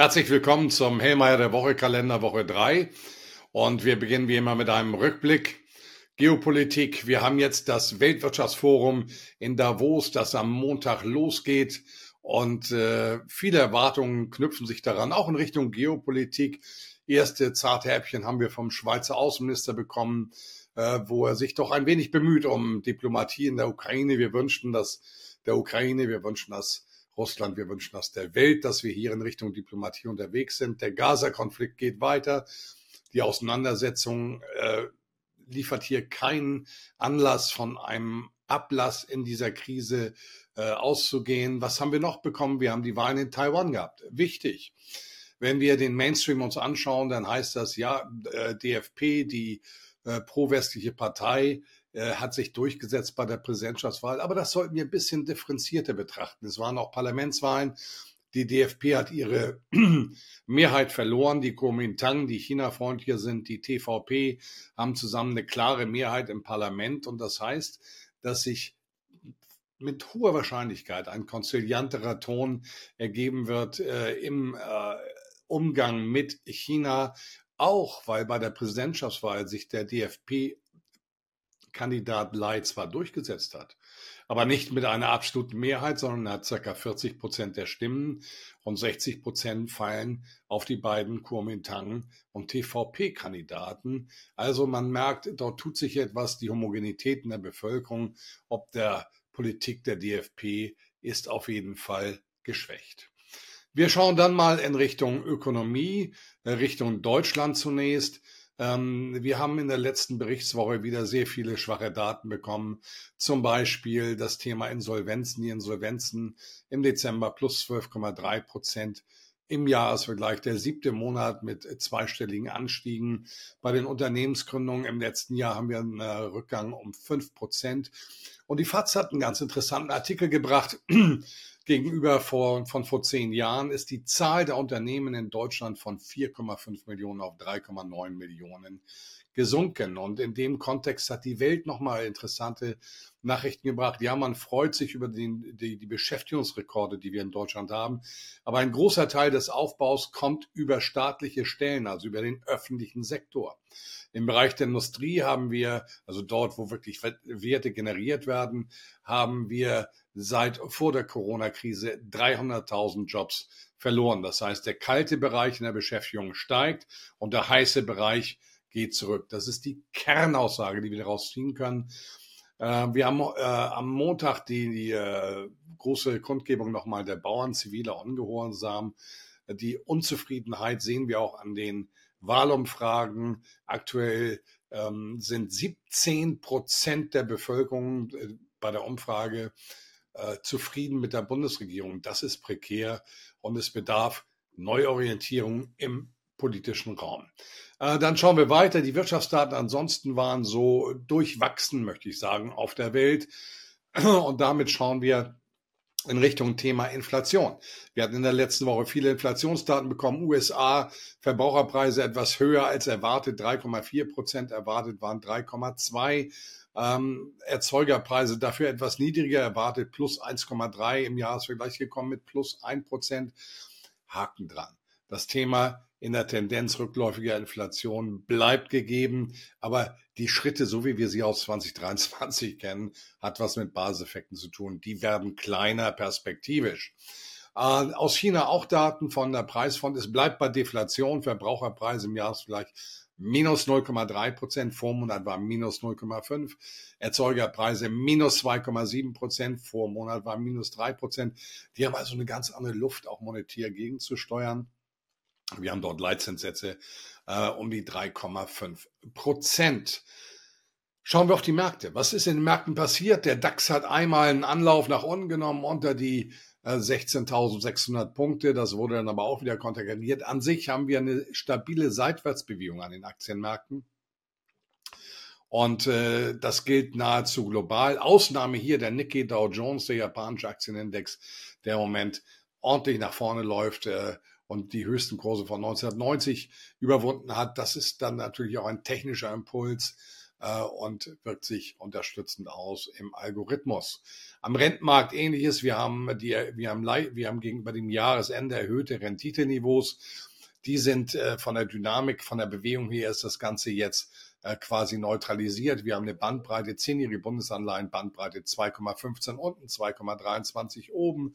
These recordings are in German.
Herzlich willkommen zum Hellmeier der Woche Kalender Woche 3 und wir beginnen wie immer mit einem Rückblick. Geopolitik. Wir haben jetzt das Weltwirtschaftsforum in Davos, das am Montag losgeht und äh, viele Erwartungen knüpfen sich daran, auch in Richtung Geopolitik. Erste zarte Häppchen haben wir vom Schweizer Außenminister bekommen, äh, wo er sich doch ein wenig bemüht um Diplomatie in der Ukraine. Wir wünschten das der Ukraine, wir wünschen das Russland. Wir wünschen das der Welt, dass wir hier in Richtung Diplomatie unterwegs sind. Der Gaza-Konflikt geht weiter. Die Auseinandersetzung äh, liefert hier keinen Anlass von einem Ablass in dieser Krise äh, auszugehen. Was haben wir noch bekommen? Wir haben die Wahlen in Taiwan gehabt. Wichtig. Wenn wir den Mainstream uns anschauen, dann heißt das ja, äh, DFP, die äh, pro-westliche Partei, äh, hat sich durchgesetzt bei der Präsidentschaftswahl. Aber das sollten wir ein bisschen differenzierter betrachten. Es waren auch Parlamentswahlen. Die DFP hat ihre Mehrheit verloren. Die Kuomintang, die China-freundlicher sind, die TVP haben zusammen eine klare Mehrheit im Parlament. Und das heißt, dass sich mit hoher Wahrscheinlichkeit ein konzilianterer Ton ergeben wird äh, im äh, Umgang mit China, auch weil bei der Präsidentschaftswahl sich der DFP Kandidat Lai zwar durchgesetzt hat, aber nicht mit einer absoluten Mehrheit, sondern er hat circa 40 Prozent der Stimmen und 60 Prozent fallen auf die beiden Kuomintang und TVP-Kandidaten. Also man merkt, dort tut sich etwas, die Homogenität in der Bevölkerung, ob der Politik der DFP ist auf jeden Fall geschwächt. Wir schauen dann mal in Richtung Ökonomie, Richtung Deutschland zunächst. Ähm, wir haben in der letzten Berichtswoche wieder sehr viele schwache Daten bekommen. Zum Beispiel das Thema Insolvenzen. Die Insolvenzen im Dezember plus 12,3 Prozent im Jahresvergleich der siebte Monat mit zweistelligen Anstiegen. Bei den Unternehmensgründungen im letzten Jahr haben wir einen Rückgang um fünf Prozent. Und die FAZ hat einen ganz interessanten Artikel gebracht gegenüber vor, von vor zehn Jahren ist die Zahl der Unternehmen in Deutschland von 4,5 Millionen auf 3,9 Millionen gesunken. Und in dem Kontext hat die Welt nochmal interessante Nachrichten gebracht. Ja, man freut sich über den, die, die Beschäftigungsrekorde, die wir in Deutschland haben. Aber ein großer Teil des Aufbaus kommt über staatliche Stellen, also über den öffentlichen Sektor. Im Bereich der Industrie haben wir, also dort, wo wirklich Werte generiert werden, haben wir seit vor der Corona-Krise 300.000 Jobs verloren. Das heißt, der kalte Bereich in der Beschäftigung steigt und der heiße Bereich geht zurück. Das ist die Kernaussage, die wir daraus ziehen können. Äh, wir haben äh, am Montag die, die äh, große Kundgebung nochmal der Bauern, ziviler Ungehorsam. Die Unzufriedenheit sehen wir auch an den Wahlumfragen. Aktuell ähm, sind 17 Prozent der Bevölkerung äh, bei der Umfrage äh, zufrieden mit der Bundesregierung. Das ist prekär und es bedarf Neuorientierung im politischen Raum. Äh, dann schauen wir weiter. Die Wirtschaftsdaten ansonsten waren so durchwachsen, möchte ich sagen, auf der Welt. Und damit schauen wir in Richtung Thema Inflation. Wir hatten in der letzten Woche viele Inflationsdaten bekommen. USA Verbraucherpreise etwas höher als erwartet, 3,4 Prozent erwartet waren 3,2. Ähm, Erzeugerpreise dafür etwas niedriger erwartet, plus 1,3 im Jahresvergleich gekommen mit plus 1 Prozent. Haken dran. Das Thema in der Tendenz rückläufiger Inflation bleibt gegeben, aber die Schritte, so wie wir sie aus 2023 kennen, hat was mit Baseffekten zu tun. Die werden kleiner perspektivisch. Äh, aus China auch Daten von der Preisfront. Es bleibt bei Deflation. Verbraucherpreise im Jahresvergleich minus 0,3 Prozent, Vormonat war minus 0,5, Erzeugerpreise minus 2,7 Prozent, Vormonat war minus 3 Prozent. Die haben also eine ganz andere Luft, auch monetär gegenzusteuern. Wir haben dort Leitzinssätze äh, um die 3,5 Prozent. Schauen wir auf die Märkte. Was ist in den Märkten passiert? Der DAX hat einmal einen Anlauf nach unten genommen unter die äh, 16.600 Punkte. Das wurde dann aber auch wieder konterkariert. An sich haben wir eine stabile Seitwärtsbewegung an den Aktienmärkten. Und äh, das gilt nahezu global. Ausnahme hier der Nikkei Dow Jones, der japanische Aktienindex, der im Moment ordentlich nach vorne läuft. Äh, und die höchsten Kurse von 1990 überwunden hat. Das ist dann natürlich auch ein technischer Impuls. äh, und wirkt sich unterstützend aus im Algorithmus. Am Rentenmarkt ähnliches. Wir haben die, wir haben, wir haben gegenüber dem Jahresende erhöhte Renditeniveaus. Die sind äh, von der Dynamik, von der Bewegung her ist das Ganze jetzt äh, quasi neutralisiert. Wir haben eine Bandbreite, 10-jährige Bundesanleihen, Bandbreite 2,15 unten, 2,23 oben.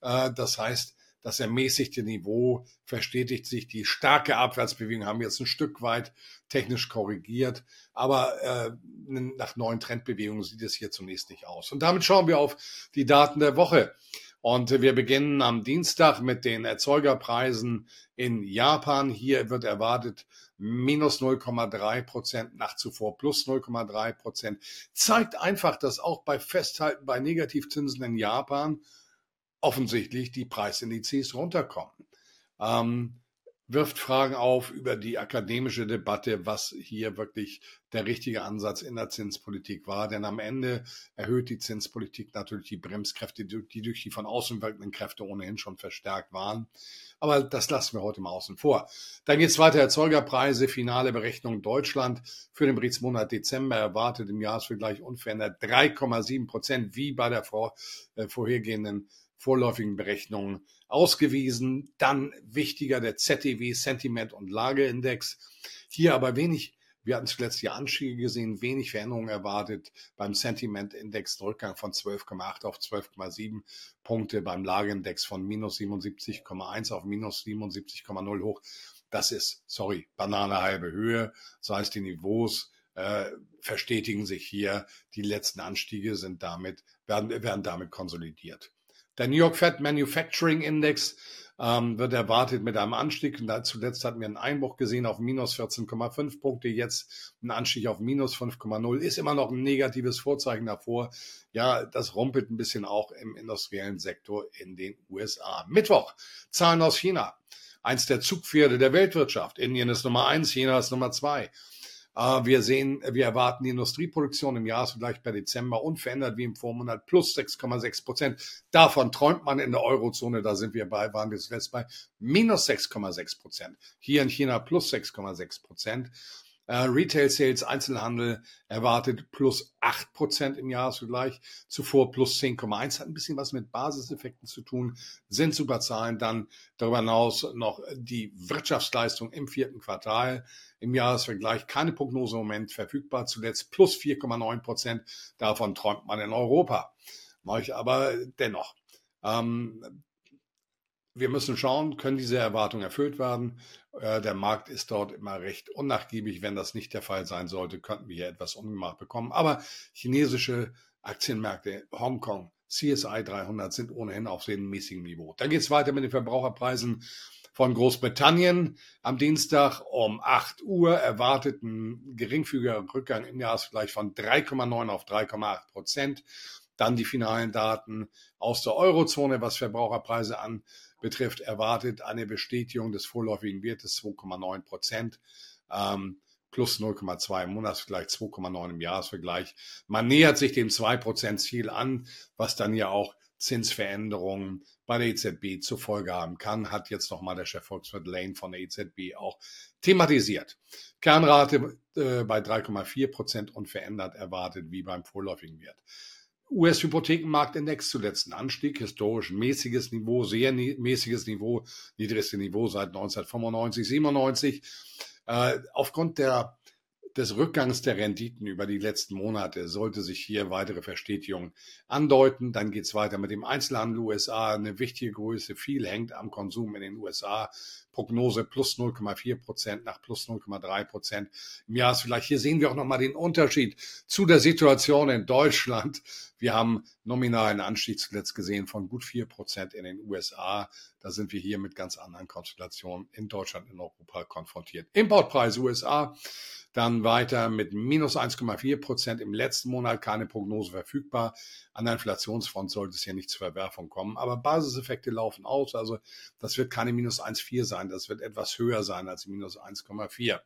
Das heißt, das ermäßigte Niveau verstetigt sich. Die starke Abwärtsbewegung haben wir jetzt ein Stück weit technisch korrigiert, aber äh, nach neuen Trendbewegungen sieht es hier zunächst nicht aus. Und damit schauen wir auf die Daten der Woche. Und wir beginnen am Dienstag mit den Erzeugerpreisen in Japan. Hier wird erwartet minus 0,3 Prozent, nach zuvor plus 0,3 Prozent. Zeigt einfach, dass auch bei Festhalten bei Negativzinsen in Japan offensichtlich die Preisindizes runterkommen. Ähm, wirft Fragen auf über die akademische Debatte, was hier wirklich der richtige Ansatz in der Zinspolitik war. Denn am Ende erhöht die Zinspolitik natürlich die Bremskräfte, die durch die von außen wirkenden Kräfte ohnehin schon verstärkt waren. Aber das lassen wir heute mal außen vor. Dann geht es weiter. Erzeugerpreise, finale Berechnung Deutschland für den Berichtsmonat Dezember erwartet im Jahresvergleich unverändert 3,7 Prozent, wie bei der äh, vorhergehenden vorläufigen Berechnungen ausgewiesen. Dann wichtiger der ZTW Sentiment und Lageindex. Hier aber wenig wir hatten zuletzt die Anstiege gesehen, wenig Veränderungen erwartet. Beim Sentiment-Index Rückgang von 12,8 auf 12,7 Punkte, beim Lageindex von minus 77,1 auf minus 77,0 hoch. Das ist, sorry, Banane halbe Höhe. Das heißt, die Niveaus äh, verstetigen sich hier. Die letzten Anstiege sind damit, werden, werden damit konsolidiert. Der New York Fed Manufacturing Index ähm, wird erwartet mit einem Anstieg. Zuletzt hatten wir einen Einbruch gesehen auf minus 14,5 Punkte, jetzt ein Anstieg auf minus 5,0. Ist immer noch ein negatives Vorzeichen davor. Ja, das rumpelt ein bisschen auch im industriellen Sektor in den USA. Mittwoch, Zahlen aus China. Eins der Zugpferde der Weltwirtschaft. Indien ist Nummer eins, China ist Nummer zwei. Ah, wir sehen, wir erwarten die Industrieproduktion im Jahresvergleich per Dezember unverändert wie im Vormonat plus 6,6 Prozent. Davon träumt man in der Eurozone, da sind wir bei, waren wir zuletzt bei minus 6,6 Prozent. Hier in China plus 6,6 Prozent. Äh, Retail Sales, Einzelhandel erwartet plus 8 Prozent im Jahresvergleich, zuvor plus 10,1, hat ein bisschen was mit Basiseffekten zu tun, sind super Zahlen. Dann darüber hinaus noch die Wirtschaftsleistung im vierten Quartal im Jahresvergleich. Keine Prognose im Moment verfügbar, zuletzt plus 4,9 Prozent. Davon träumt man in Europa. Mache ich aber dennoch. Ähm, wir müssen schauen, können diese Erwartungen erfüllt werden. Äh, der Markt ist dort immer recht unnachgiebig. Wenn das nicht der Fall sein sollte, könnten wir hier etwas Ungemacht bekommen. Aber chinesische Aktienmärkte, Hongkong, CSI 300 sind ohnehin auf sehr mäßigem Niveau. Dann geht es weiter mit den Verbraucherpreisen von Großbritannien. Am Dienstag um 8 Uhr erwartet ein geringfügiger Rückgang im Jahresvergleich von 3,9 auf 3,8 Prozent. Dann die finalen Daten aus der Eurozone, was Verbraucherpreise an betrifft, erwartet eine Bestätigung des vorläufigen Wertes 2,9 Prozent. Ähm, plus 0,2 im Monatsvergleich, 2,9 im Jahresvergleich. Man nähert sich dem 2%-Ziel an, was dann ja auch Zinsveränderungen bei der EZB zur Folge haben kann, hat jetzt nochmal der Chef Volkswirt Lane von der EZB auch thematisiert. Kernrate äh, bei 3,4 Prozent unverändert erwartet wie beim vorläufigen Wert. US-Hypothekenmarktindex zuletzt ein Anstieg, historisch mäßiges Niveau, sehr mäßiges Niveau, niedrigstes Niveau seit 1995, 97. Äh, aufgrund der, des Rückgangs der Renditen über die letzten Monate sollte sich hier weitere Verstetigung andeuten. Dann geht's weiter mit dem Einzelhandel USA, eine wichtige Größe. Viel hängt am Konsum in den USA. Prognose plus 0,4 Prozent nach plus 0,3 Prozent im Jahresvergleich. Hier sehen wir auch nochmal den Unterschied zu der Situation in Deutschland. Wir haben nominalen Anstieg zuletzt gesehen von gut 4 Prozent in den USA. Da sind wir hier mit ganz anderen Konstellationen in Deutschland, in Europa konfrontiert. Importpreis USA dann weiter mit minus 1,4 Prozent im letzten Monat, keine Prognose verfügbar. An der Inflationsfront sollte es hier nicht zur Verwerfung kommen. Aber Basiseffekte laufen aus. Also das wird keine minus 1,4 sein. Das wird etwas höher sein als minus 1,4.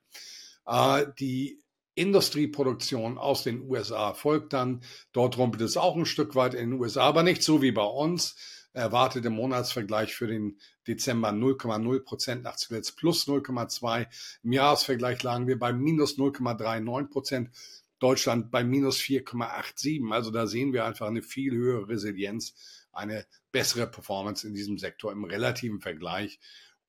Äh, die Industrieproduktion aus den USA folgt dann. Dort rumpelt es auch ein Stück weit in den USA, aber nicht so wie bei uns erwartete Monatsvergleich für den Dezember 0,0 Prozent, nach zuletzt plus 0,2. Im Jahresvergleich lagen wir bei minus 0,39 Prozent. Deutschland bei minus 4,87. Also da sehen wir einfach eine viel höhere Resilienz, eine bessere Performance in diesem Sektor im relativen Vergleich.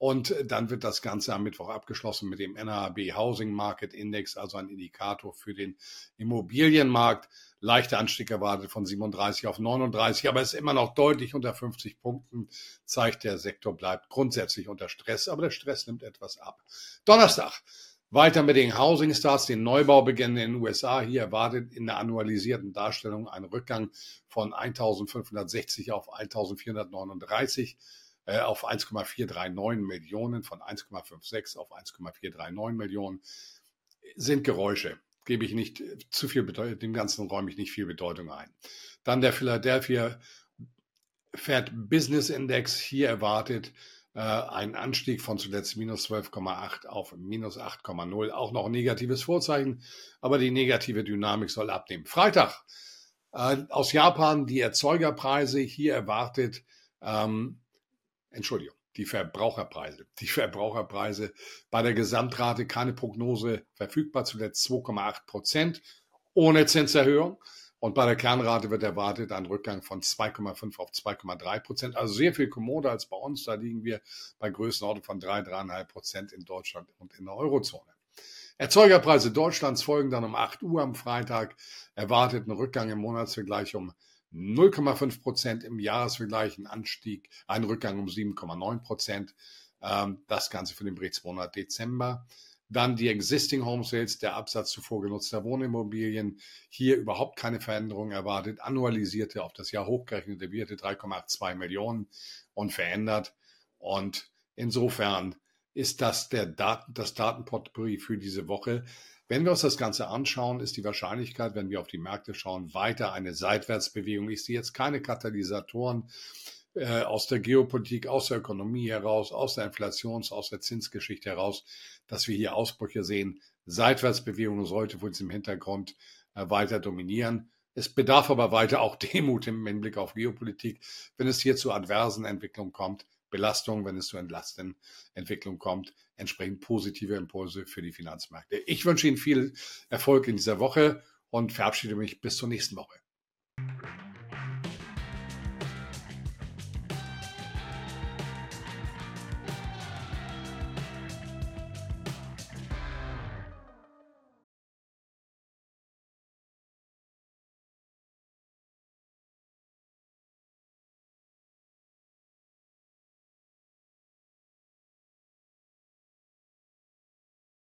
Und dann wird das Ganze am Mittwoch abgeschlossen mit dem NAB Housing Market Index, also ein Indikator für den Immobilienmarkt. Leichter Anstieg erwartet von 37 auf 39, aber ist immer noch deutlich unter 50 Punkten, zeigt der Sektor bleibt grundsätzlich unter Stress, aber der Stress nimmt etwas ab. Donnerstag weiter mit den Housing Starts, den Neubaubeginn in den USA. Hier erwartet in der annualisierten Darstellung ein Rückgang von 1560 auf 1439 äh, auf 1,439 Millionen, von 1,56 auf 1,439 Millionen, sind Geräusche gebe ich nicht zu viel Bedeutung, dem Ganzen räume ich nicht viel Bedeutung ein. Dann der Philadelphia Fed Business Index hier erwartet äh, einen Anstieg von zuletzt minus 12,8 auf minus 8,0. Auch noch negatives Vorzeichen, aber die negative Dynamik soll abnehmen. Freitag äh, aus Japan die Erzeugerpreise hier erwartet, ähm, Entschuldigung, die Verbraucherpreise. Die Verbraucherpreise bei der Gesamtrate keine Prognose verfügbar, zuletzt 2,8 Prozent ohne Zinserhöhung. Und bei der Kernrate wird erwartet ein Rückgang von 2,5 auf 2,3 Prozent. Also sehr viel kommoder als bei uns. Da liegen wir bei Größenordnung von 3, 3,5 Prozent in Deutschland und in der Eurozone. Erzeugerpreise Deutschlands folgen dann um 8 Uhr am Freitag. Erwartet ein Rückgang im Monatsvergleich um 0,5 Prozent im Jahresvergleich, ein Anstieg, ein Rückgang um 7,9 Prozent. Ähm, das Ganze für den Berichtsmonat Dezember. Dann die Existing Home Sales, der Absatz zuvor genutzter Wohnimmobilien. Hier überhaupt keine Veränderung erwartet. Annualisierte auf das Jahr hochgerechnete Werte 3,82 Millionen und verändert. Und insofern ist das der Daten, das Datenportfolio für diese Woche. Wenn wir uns das Ganze anschauen, ist die Wahrscheinlichkeit, wenn wir auf die Märkte schauen, weiter eine Seitwärtsbewegung. Ich sehe jetzt keine Katalysatoren äh, aus der Geopolitik, aus der Ökonomie heraus, aus der Inflations-, aus der Zinsgeschichte heraus, dass wir hier Ausbrüche sehen. Seitwärtsbewegung sollte vor diesem Hintergrund äh, weiter dominieren. Es bedarf aber weiter auch Demut im Hinblick auf Geopolitik. Wenn es hier zu adversen Entwicklungen kommt, Belastung, wenn es zu entlastenden Entwicklung kommt, entsprechend positive Impulse für die Finanzmärkte. Ich wünsche Ihnen viel Erfolg in dieser Woche und verabschiede mich bis zur nächsten Woche.